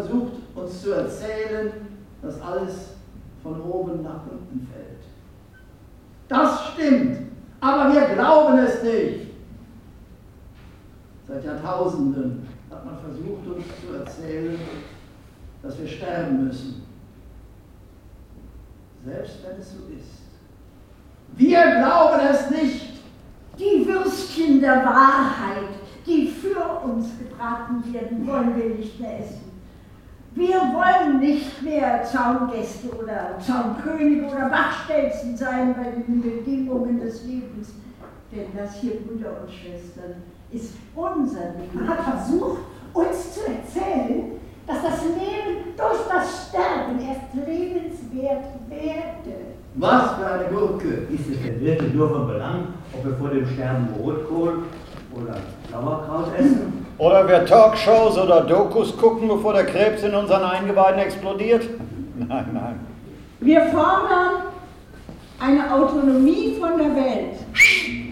versucht uns zu erzählen, dass alles von oben nach unten fällt. Das stimmt. Aber wir glauben es nicht. Seit Jahrtausenden hat man versucht, uns zu erzählen, dass wir sterben müssen. Selbst wenn es so ist. Wir glauben es nicht. Die Würstchen der Wahrheit, die für uns gebraten werden, wollen wir nicht mehr essen. Wir wollen nicht mehr Zaungäste oder Zaunkönige oder Wachstelzen sein bei den Bedingungen des Lebens. Denn das hier, Brüder und Schwestern, ist unser Leben. Man hat versucht, uns zu erzählen, dass das Leben durch das Sterben erst lebenswert werde. Was für eine Gurke! Ist es denn wirklich nur von Belang, ob wir vor dem Sterben Rotkohl oder Sauerkraut essen? Oder wir Talkshows oder Dokus gucken, bevor der Krebs in unseren Eingeweiden explodiert? Nein, nein. Wir fordern eine Autonomie von der Welt.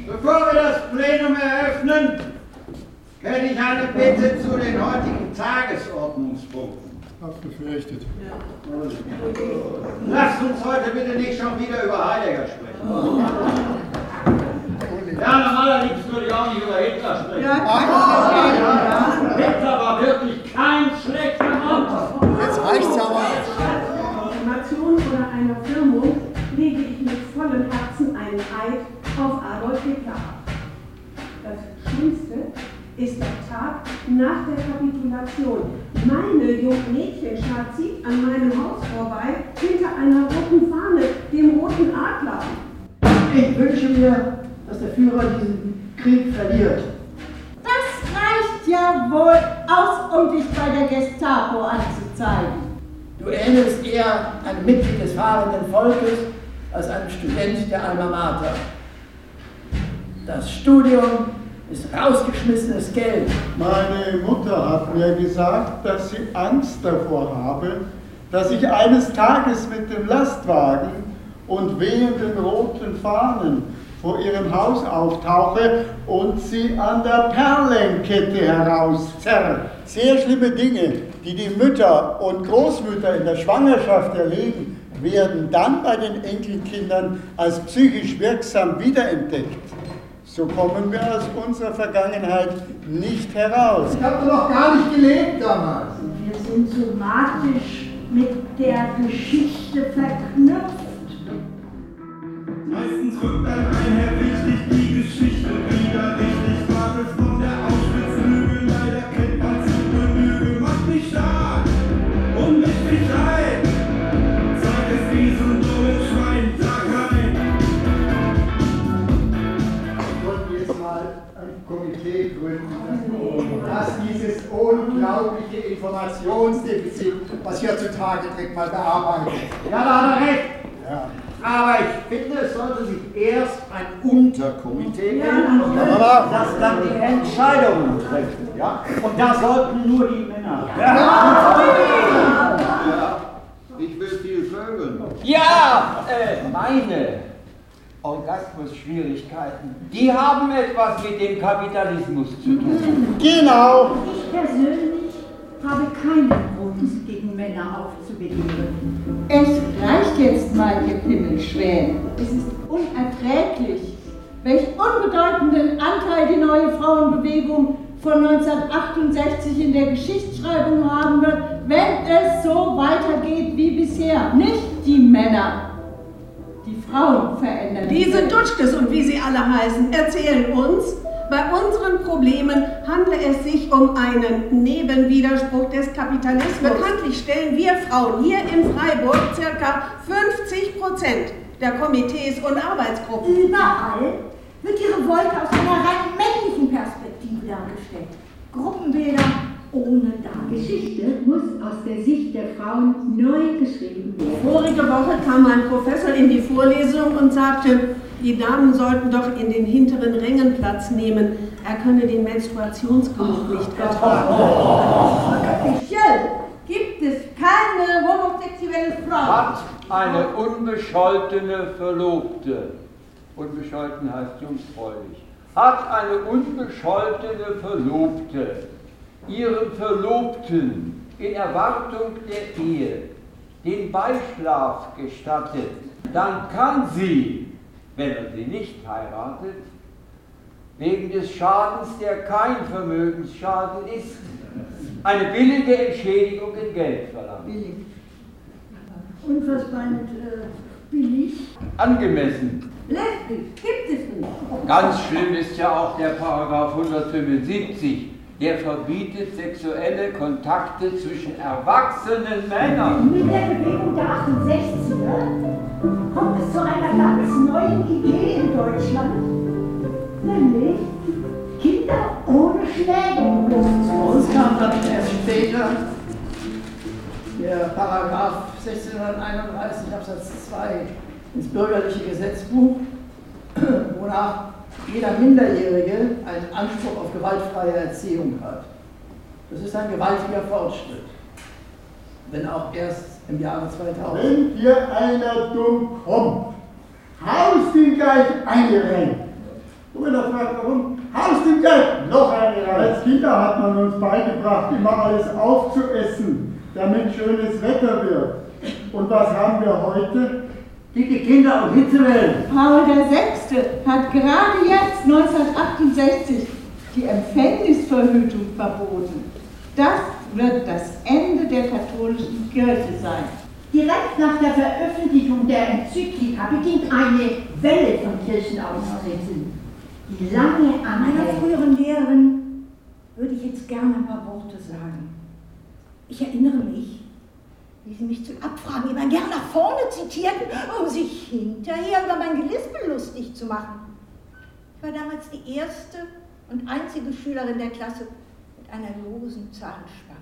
Bevor wir das Plenum eröffnen, hätte ich eine Bitte zu den heutigen Tagesordnungspunkten. Hab's befürchtet. Lasst uns heute bitte nicht schon wieder über Heidegger sprechen. Ja, allerliebsten würde ich auch nicht über Hitler sprechen. Hitler war wirklich kein schlechter Mann. Jetzt reicht's aber. Information oder einer Firmung lege ich mit vollem Herzen einen Eid auf Adolf Hitler ab. Das Schlimmste ist der Tag nach der Kapitulation. Meine jungen Mädchenschar zieht an meinem Haus vorbei, hinter einer roten Fahne, dem roten Adler. Ich wünsche mir, dass der Führer diesen Krieg verliert. Das reicht ja wohl aus, um dich bei der Gestapo anzuzeigen. Du ähnelst eher einem Mitglied des fahrenden Volkes als einem Student der Alma Mater. Das Studium ist rausgeschmissenes Geld. Meine Mutter hat mir gesagt, dass sie Angst davor habe, dass ich eines Tages mit dem Lastwagen und wehenden roten Fahnen vor ihrem Haus auftauche und sie an der Perlenkette herauszerre. Sehr schlimme Dinge, die die Mütter und Großmütter in der Schwangerschaft erleben, werden dann bei den Enkelkindern als psychisch wirksam wiederentdeckt. So kommen wir aus unserer Vergangenheit nicht heraus. Ich habe noch gar nicht gelebt damals. Wir sind somatisch mit der Geschichte verknüpft. Meistens rückt ein Komitee gründen, das dieses unglaubliche Informationsdefizit, was hier zutage tritt, mal bearbeitet. Ja, da hat er recht. Ja. Aber ich finde, es sollte sich erst ein Unterkomitee bilden, Ja. das dann die Entscheidungen trifft. Ja? Und da sollten nur die Männer. Ich will viel vögeln. Ja, äh, meine Orgasmusschwierigkeiten, die haben etwas mit dem Kapitalismus zu tun. Genau. Ich persönlich habe keinen Grund, gegen Männer aufzubegehren. Es reicht jetzt mal, ihr Pimmelschwäne. Es ist unerträglich, welch unbedeutenden Anteil die neue Frauenbewegung von 1968 in der Geschichtsschreibung haben wird, wenn es so weitergeht wie bisher. Nicht die Männer, Frauen verändern. die Diese. Dutschkes und wie sie alle heißen, erzählen uns, bei unseren Problemen handle es sich um einen Nebenwiderspruch des Kapitalismus. Bekanntlich stellen wir Frauen hier in Freiburg circa 50 Prozent der Komitees und Arbeitsgruppen. Überall wird die Revolte aus einer rein männlichen Perspektive dargestellt. Gruppenbilder ohne Darstellung. Geschichte muss aus der Sicht der Frauen neu geschrieben werden. Vorige Woche kam ein Professor in die Vorlesung und sagte, die Damen sollten doch in den hinteren Rängen Platz nehmen. Er könne den Menstruationsgeruch nicht ertragen. Offiziell gibt es keine individuelle Frau. Hat eine unbescholtene Verlobte, unbescholten heißt jungfräulich, hat eine unbescholtene Verlobte ihrem Verlobten in Erwartung der Ehe den Beischlaf gestattet, dann kann sie, wenn er sie nicht heiratet, wegen des Schadens, der kein Vermögensschaden ist, eine billige Entschädigung in Geld verlangen. Billig. Und was meint äh, billig? Angemessen. Lesbisch gibt es nicht. Ganz schlimm ist ja auch der Paragraph 175. Der verbietet sexuelle Kontakte zwischen erwachsenen Männern. Mit der Bewegung der 68er kommt es zu einer ganz neuen Idee in Deutschland, nämlich Kinder ohne Schläge Zu uns kam dann erst später der Paragraph 1631 Absatz 2 ins bürgerliche Gesetzbuch, wonach jeder Minderjährige einen Anspruch auf gewaltfreie Erziehung hat. Das ist ein gewaltiger Fortschritt, wenn auch erst im Jahre 2000. Wenn dir einer dumm kommt, haust ihn gleich eingerenkt. Und er fragt, warum? Haust ihn gleich noch eingerenkt. Als Kinder hat man uns beigebracht, immer alles aufzuessen, damit schönes Wetter wird. Und was haben wir heute? Dicke Kinder und Hitzewellen. Paul VI. hat gerade jetzt 1968 die Empfängnisverhütung verboten. Das wird das Ende der katholischen Kirche sein. Direkt nach der Veröffentlichung der Enzyklika beginnt eine Welle von Kirchenaustritten, die lange Meiner anhält. früheren Lehrerin würde ich jetzt gerne ein paar Worte sagen. Ich erinnere mich, wie sie mich zu Abfragen immer gern nach vorne zitierten, um sich hinterher über mein Gelispel lustig zu machen. Ich war damals die erste und einzige Schülerin der Klasse mit einer losen Zahnspange.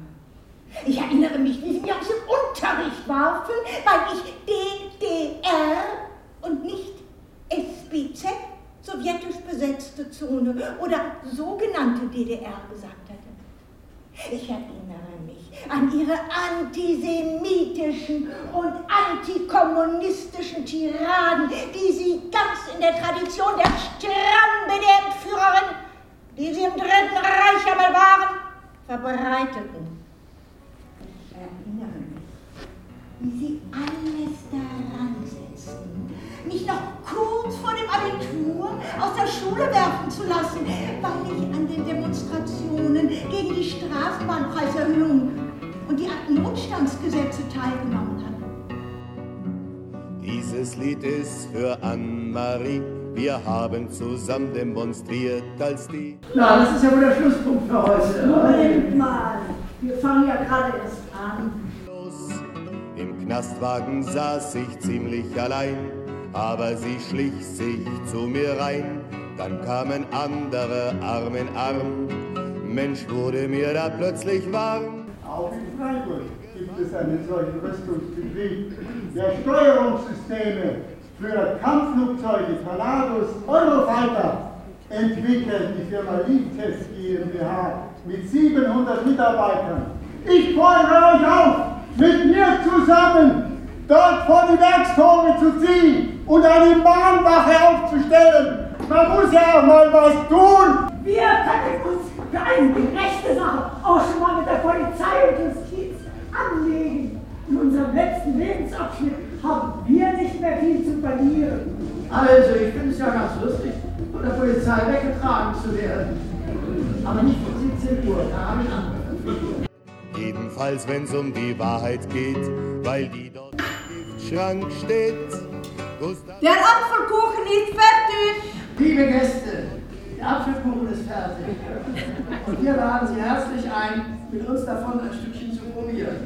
Ich erinnere mich, wie sie mir aus dem Unterricht warfen, weil ich DDR und nicht SBZ, sowjetisch besetzte Zone oder sogenannte DDR gesagt hatte. Ich erinnere mich an ihre antisemitischen und antikommunistischen Tiraden, die sie ganz in der Tradition der Strambe der Entführerin, die sie im Dritten Reich einmal waren, verbreiteten. Ich erinnere mich, wie sie alles der Schule werfen zu lassen, weil ich an den Demonstrationen gegen die Straßenbahnpreiserhöhung und die Notstandsgesetze teilgenommen hatte. Dieses Lied ist für Anne-Marie. Wir haben zusammen demonstriert, als die. Na, das ist ja wohl der Schlusspunkt für heute. Moment mal, wir fangen ja gerade erst an. Im Knastwagen saß ich ziemlich allein, aber sie schlich sich zu mir rein. Dann kamen andere Arm in Arm. Mensch, wurde mir da plötzlich warm. Auch in Freiburg gibt es einen solchen Rüstungsbetrieb, der Steuerungssysteme für Kampfflugzeuge, Tornados, Eurofighter entwickelt, die Firma Liebtest GmbH mit 700 Mitarbeitern. Ich fordere euch auf, mit mir zusammen dort vor die Werkstore zu ziehen und eine Mahnwache aufzustellen. Man muss ja auch mal was tun. Wir können uns für eine gerechte Sache auch schon mal mit der Polizei und Justiz anlegen. In unserem letzten Lebensabschnitt haben wir nicht mehr viel zu verlieren. Also, ich finde es ja ganz lustig, von der Polizei weggetragen zu werden. Aber nicht vor 17 Uhr, da habe ich Verpflichtungen. Jedenfalls, wenn's um die Wahrheit geht, weil die dort im Giftschrank steht. Gustav Der Apfelkuchen ist fertig. Liebe Gäste, der Apfelkuchen ist fertig. Und wir laden Sie herzlich ein, mit uns davon ein Stückchen zu probieren.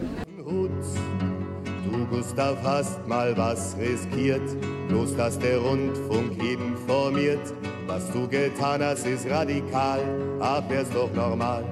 Du, Gustav, hast mal was riskiert, bloß dass der Rundfunk informiert. Was du getan hast, ist radikal, aber wär's doch normal.